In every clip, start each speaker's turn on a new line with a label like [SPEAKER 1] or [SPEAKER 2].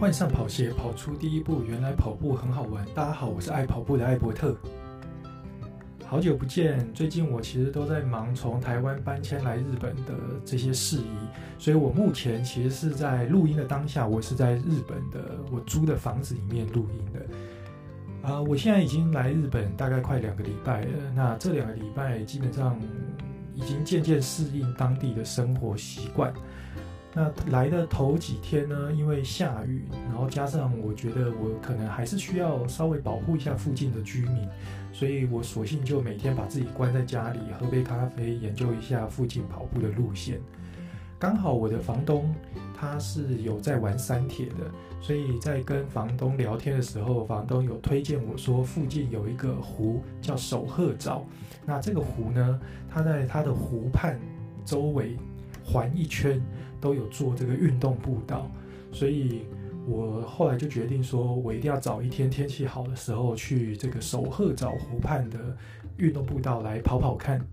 [SPEAKER 1] 换上跑鞋，跑出第一步，原来跑步很好玩。大家好，我是爱跑步的艾伯特。好久不见，最近我其实都在忙从台湾搬迁来日本的这些事宜，所以我目前其实是在录音的当下，我是在日本的我租的房子里面录音的。啊、我现在已经来日本大概快两个礼拜了，那这两个礼拜基本上已经渐渐适应当地的生活习惯。那来的头几天呢，因为下雨，然后加上我觉得我可能还是需要稍微保护一下附近的居民，所以我索性就每天把自己关在家里，喝杯咖啡，研究一下附近跑步的路线。刚好我的房东他是有在玩三铁的，所以在跟房东聊天的时候，房东有推荐我说附近有一个湖叫守鹤沼，那这个湖呢，它在它的湖畔周围环一圈。都有做这个运动步道，所以我后来就决定说，我一定要找一天天气好的时候去这个守鹤沼湖畔的运动步道来跑跑看。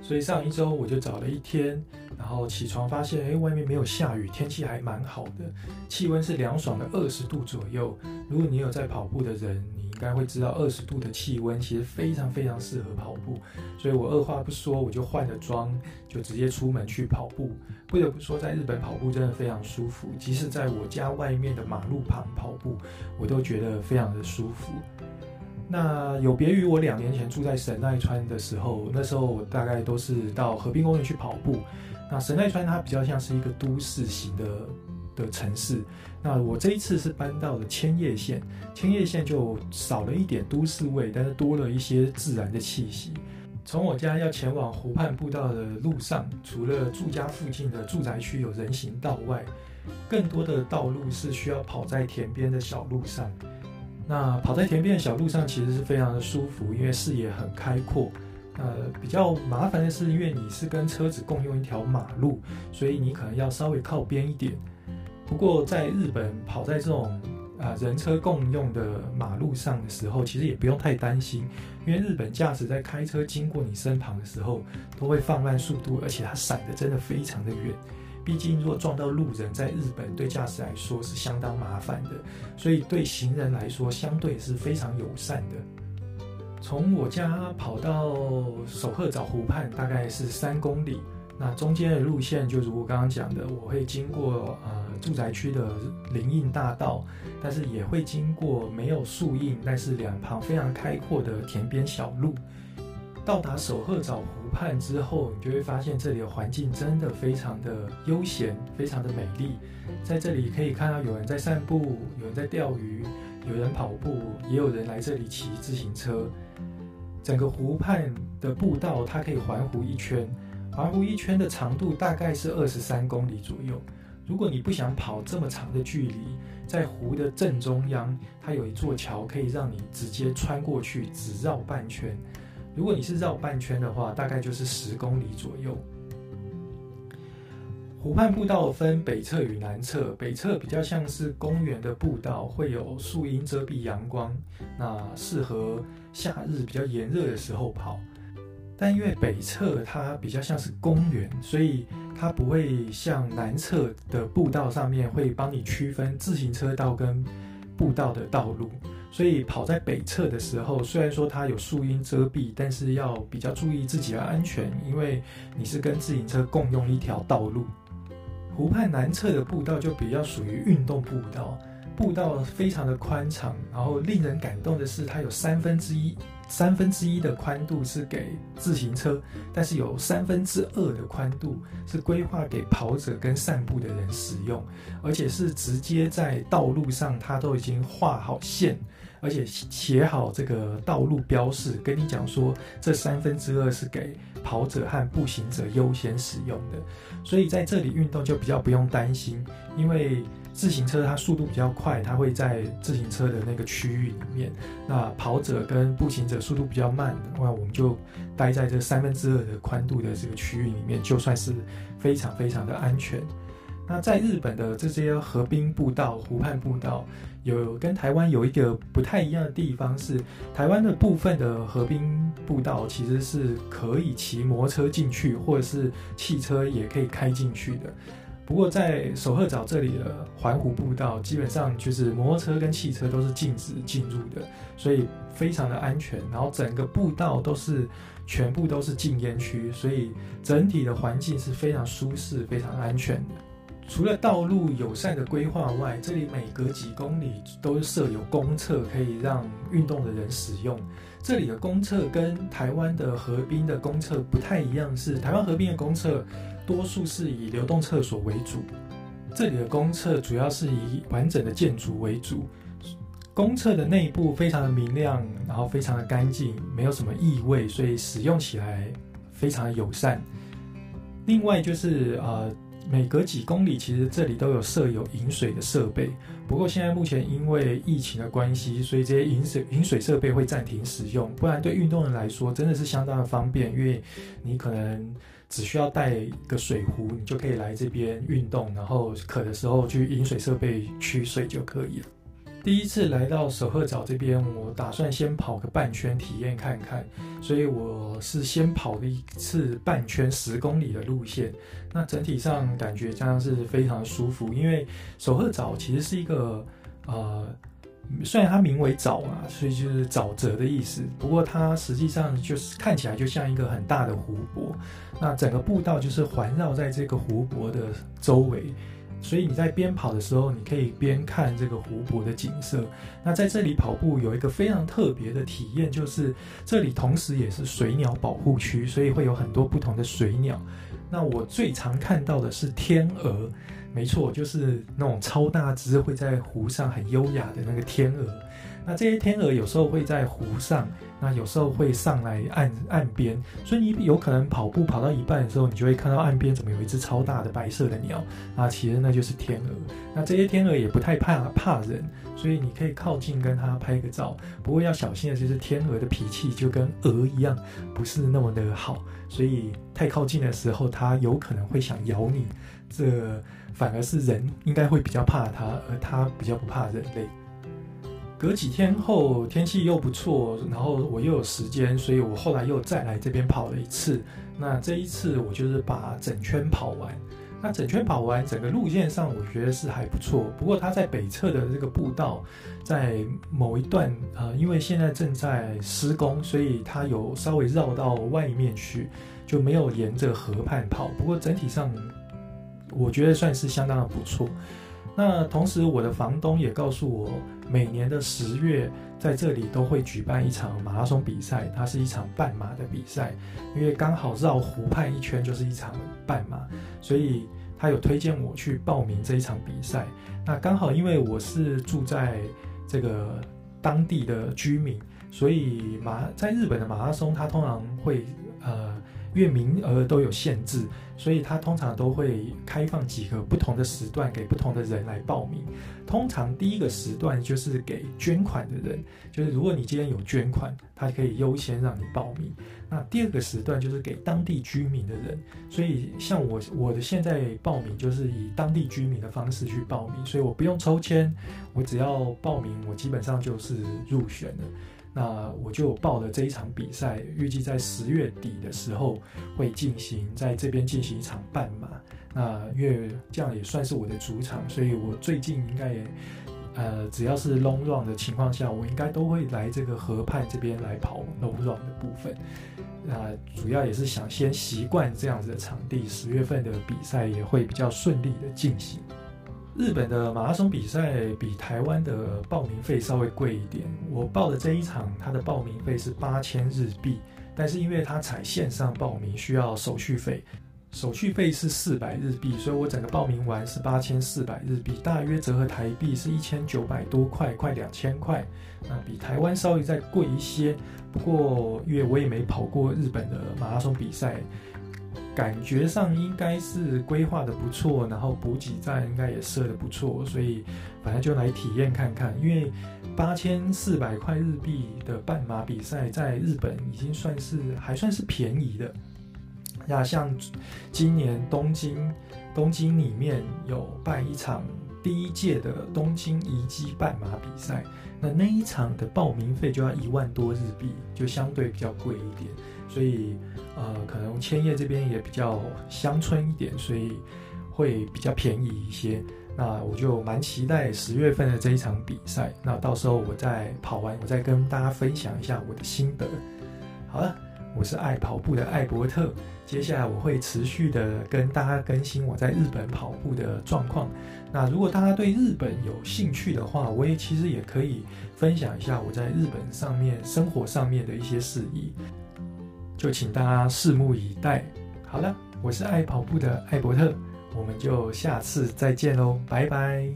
[SPEAKER 1] 所以上一周我就找了一天，然后起床发现，哎，外面没有下雨，天气还蛮好的，气温是凉爽的二十度左右。如果你有在跑步的人，该会知道，二十度的气温其实非常非常适合跑步。所以我二话不说，我就换了装，就直接出门去跑步。不得不说，在日本跑步真的非常舒服，即使在我家外面的马路旁跑步，我都觉得非常的舒服。那有别于我两年前住在神奈川的时候，那时候我大概都是到河滨公园去跑步。那神奈川它比较像是一个都市型的的城市。那我这一次是搬到了千叶县，千叶县就少了一点都市味，但是多了一些自然的气息。从我家要前往湖畔步道的路上，除了住家附近的住宅区有人行道外，更多的道路是需要跑在田边的小路上。那跑在田边的小路上其实是非常的舒服，因为视野很开阔。呃，比较麻烦的是，因为你是跟车子共用一条马路，所以你可能要稍微靠边一点。不过在日本跑在这种啊、人车共用的马路上的时候，其实也不用太担心，因为日本驾驶在开车经过你身旁的时候，都会放慢速度，而且它闪的真的非常的远。毕竟，如果撞到路人，在日本对驾驶来说是相当麻烦的，所以对行人来说相对是非常友善的。从我家跑到守鹤沼湖畔大概是三公里，那中间的路线就如我刚刚讲的，我会经过呃住宅区的林荫大道，但是也会经过没有树荫，但是两旁非常开阔的田边小路。到达守鹤沼湖畔之后，你就会发现这里的环境真的非常的悠闲，非常的美丽。在这里可以看到有人在散步，有人在钓鱼，有人跑步，也有人来这里骑自行车。整个湖畔的步道它可以环湖一圈，环湖一圈的长度大概是二十三公里左右。如果你不想跑这么长的距离，在湖的正中央，它有一座桥可以让你直接穿过去，只绕半圈。如果你是绕半圈的话，大概就是十公里左右。湖畔步道分北侧与南侧，北侧比较像是公园的步道，会有树荫遮蔽阳光，那适合夏日比较炎热的时候跑。但因为北侧它比较像是公园，所以它不会像南侧的步道上面会帮你区分自行车道跟步道的道路。所以跑在北侧的时候，虽然说它有树荫遮蔽，但是要比较注意自己的安全，因为你是跟自行车共用一条道路。湖畔南侧的步道就比较属于运动步道，步道非常的宽敞，然后令人感动的是，它有三分之一。三分之一的宽度是给自行车，但是有三分之二的宽度是规划给跑者跟散步的人使用，而且是直接在道路上，它都已经画好线，而且写好这个道路标示，跟你讲说这三分之二是给跑者和步行者优先使用的，所以在这里运动就比较不用担心，因为。自行车它速度比较快，它会在自行车的那个区域里面。那跑者跟步行者速度比较慢的话，我们就待在这三分之二的宽度的这个区域里面，就算是非常非常的安全。那在日本的这些河滨步道、湖畔步道，有跟台湾有一个不太一样的地方是，台湾的部分的河滨步道其实是可以骑摩托车进去，或者是汽车也可以开进去的。不过在守鹤沼这里的环湖步道，基本上就是摩托车跟汽车都是禁止进入的，所以非常的安全。然后整个步道都是全部都是禁烟区，所以整体的环境是非常舒适、非常安全的。除了道路友善的规划外，这里每隔几公里都设有公厕，可以让运动的人使用。这里的公厕跟台湾的河滨的公厕不太一样，是台湾河滨的公厕。多数是以流动厕所为主，这里的公厕主要是以完整的建筑为主。公厕的内部非常的明亮，然后非常的干净，没有什么异味，所以使用起来非常的友善。另外就是呃，每隔几公里其实这里都有设有饮水的设备，不过现在目前因为疫情的关系，所以这些饮水饮水设备会暂停使用。不然对运动员来说真的是相当的方便，因为你可能。只需要带一个水壶，你就可以来这边运动，然后渴的时候去饮水设备取水就可以了。第一次来到守鹤沼这边，我打算先跑个半圈体验看看，所以我是先跑了一次半圈十公里的路线。那整体上感觉这样是非常舒服，因为守鹤沼其实是一个呃。虽然它名为沼啊，所以就是沼泽的意思。不过它实际上就是看起来就像一个很大的湖泊。那整个步道就是环绕在这个湖泊的周围，所以你在边跑的时候，你可以边看这个湖泊的景色。那在这里跑步有一个非常特别的体验，就是这里同时也是水鸟保护区，所以会有很多不同的水鸟。那我最常看到的是天鹅。没错，就是那种超大只会在湖上很优雅的那个天鹅。那这些天鹅有时候会在湖上，那有时候会上来岸岸边，所以你有可能跑步跑到一半的时候，你就会看到岸边怎么有一只超大的白色的鸟啊，其实那就是天鹅。那这些天鹅也不太怕怕人，所以你可以靠近跟它拍个照。不过要小心的就是天鹅的脾气就跟鹅一样，不是那么的好，所以太靠近的时候，它有可能会想咬你。这反而是人应该会比较怕它，而它比较不怕人类。隔几天后天气又不错，然后我又有时间，所以我后来又再来这边跑了一次。那这一次我就是把整圈跑完。那整圈跑完，整个路线上我觉得是还不错。不过它在北侧的这个步道，在某一段呃，因为现在正在施工，所以它有稍微绕到外面去，就没有沿着河畔跑。不过整体上。我觉得算是相当的不错。那同时，我的房东也告诉我，每年的十月在这里都会举办一场马拉松比赛，它是一场半马的比赛，因为刚好绕湖畔一圈就是一场半马，所以他有推荐我去报名这一场比赛。那刚好因为我是住在这个当地的居民，所以马在日本的马拉松，它通常会呃。因为名额都有限制，所以他通常都会开放几个不同的时段给不同的人来报名。通常第一个时段就是给捐款的人，就是如果你今天有捐款，他可以优先让你报名。那第二个时段就是给当地居民的人，所以像我我的现在报名就是以当地居民的方式去报名，所以我不用抽签，我只要报名，我基本上就是入选了。那我就报了这一场比赛，预计在十月底的时候会进行，在这边进行一场半马。那因为这样也算是我的主场，所以我最近应该也，呃，只要是 long run 的情况下，我应该都会来这个河畔这边来跑 long run 的部分。那主要也是想先习惯这样子的场地，十月份的比赛也会比较顺利的进行。日本的马拉松比赛比台湾的报名费稍微贵一点。我报的这一场，它的报名费是八千日币，但是因为它采线上报名，需要手续费，手续费是四百日币，所以我整个报名完是八千四百日币，大约折合台币是一千九百多块，快两千块。那比台湾稍微再贵一些，不过因为我也没跑过日本的马拉松比赛。感觉上应该是规划的不错，然后补给站应该也设的不错，所以反正就来体验看看。因为八千四百块日币的半马比赛在日本已经算是还算是便宜的。那像今年东京，东京里面有办一场第一届的东京遗迹半马比赛，那那一场的报名费就要一万多日币，就相对比较贵一点，所以。呃，可能千叶这边也比较乡村一点，所以会比较便宜一些。那我就蛮期待十月份的这一场比赛。那到时候我再跑完，我再跟大家分享一下我的心得。好了，我是爱跑步的艾伯特。接下来我会持续的跟大家更新我在日本跑步的状况。那如果大家对日本有兴趣的话，我也其实也可以分享一下我在日本上面生活上面的一些事宜。就请大家拭目以待。好了，我是爱跑步的艾伯特。我们就下次再见喽，拜拜。